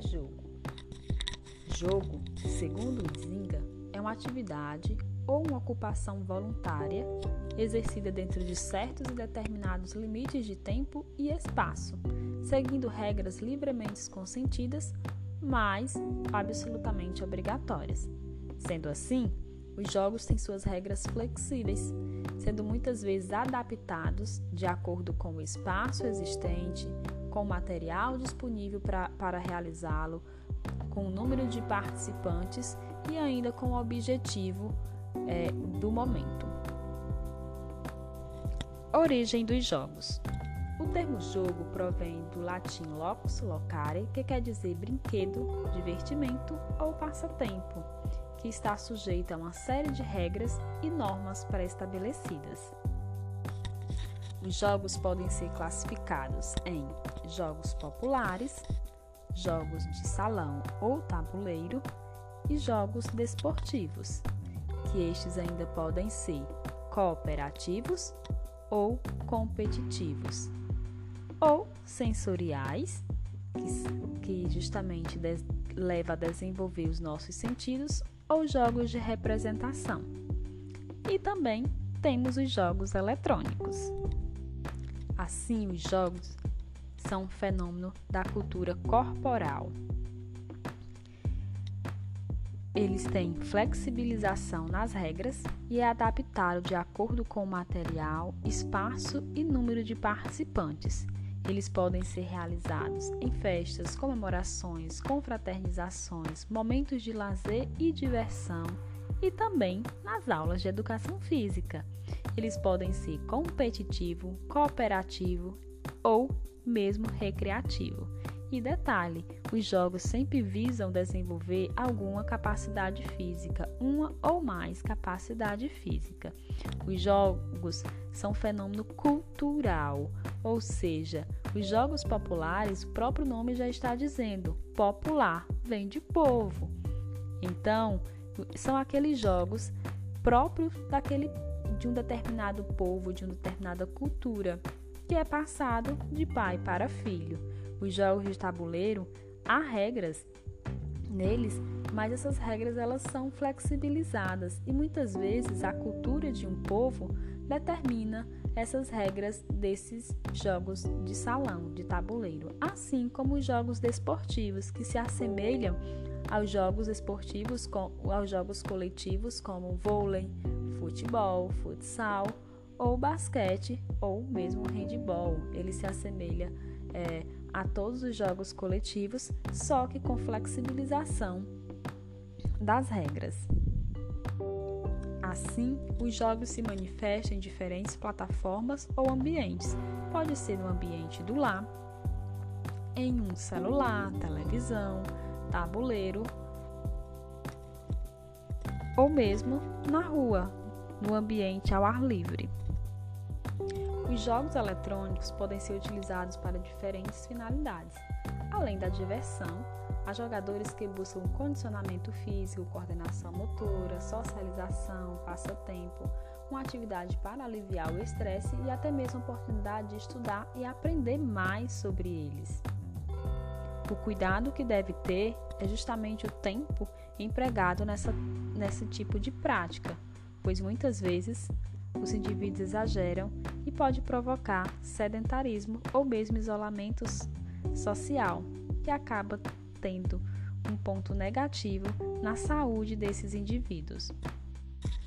jogo? Jogo, segundo Zinga, é uma atividade ou uma ocupação voluntária exercida dentro de certos e determinados limites de tempo e espaço, seguindo regras livremente consentidas, mas absolutamente obrigatórias. Sendo assim, os jogos têm suas regras flexíveis, sendo muitas vezes adaptados de acordo com o espaço existente, com o material disponível pra, para realizá-lo, com o número de participantes e ainda com o objetivo é, do momento. Origem dos jogos. O termo jogo provém do latim locus locare, que quer dizer brinquedo, divertimento ou passatempo, que está sujeito a uma série de regras e normas pré-estabelecidas. Os jogos podem ser classificados em jogos populares, jogos de salão ou tabuleiro e jogos desportivos, que estes ainda podem ser cooperativos ou competitivos, ou sensoriais, que, que justamente leva a desenvolver os nossos sentidos, ou jogos de representação. E também temos os jogos eletrônicos. Assim, os jogos são um fenômeno da cultura corporal. Eles têm flexibilização nas regras e é adaptado de acordo com o material, espaço e número de participantes. Eles podem ser realizados em festas, comemorações, confraternizações, momentos de lazer e diversão e também nas aulas de educação física. Eles podem ser competitivo, cooperativo ou mesmo recreativo. E detalhe: os jogos sempre visam desenvolver alguma capacidade física, uma ou mais capacidade física. Os jogos são fenômeno cultural, ou seja, os jogos populares, o próprio nome já está dizendo, popular, vem de povo. Então, são aqueles jogos próprios daquele de um determinado povo, de uma determinada cultura, que é passado de pai para filho. Os jogos de tabuleiro há regras neles, mas essas regras elas são flexibilizadas e muitas vezes a cultura de um povo determina essas regras desses jogos de salão, de tabuleiro, assim como os jogos desportivos que se assemelham aos jogos esportivos, aos jogos coletivos como vôlei, futebol, futsal ou basquete ou mesmo handball. Ele se assemelha é, a todos os jogos coletivos, só que com flexibilização das regras. Assim, os jogos se manifestam em diferentes plataformas ou ambientes. Pode ser no ambiente do lar, em um celular, televisão, tabuleiro ou mesmo na rua, no ambiente ao ar livre. Os jogos eletrônicos podem ser utilizados para diferentes finalidades. Além da diversão, há jogadores que buscam condicionamento físico, coordenação motora, socialização, passatempo, uma atividade para aliviar o estresse e até mesmo a oportunidade de estudar e aprender mais sobre eles. O cuidado que deve ter é justamente o tempo empregado nessa, nesse tipo de prática, pois muitas vezes os indivíduos exageram e pode provocar sedentarismo ou mesmo isolamento social, que acaba tendo um ponto negativo na saúde desses indivíduos.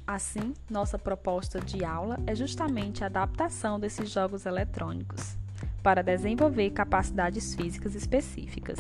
Assim, nossa proposta de aula é justamente a adaptação desses jogos eletrônicos para desenvolver capacidades físicas específicas.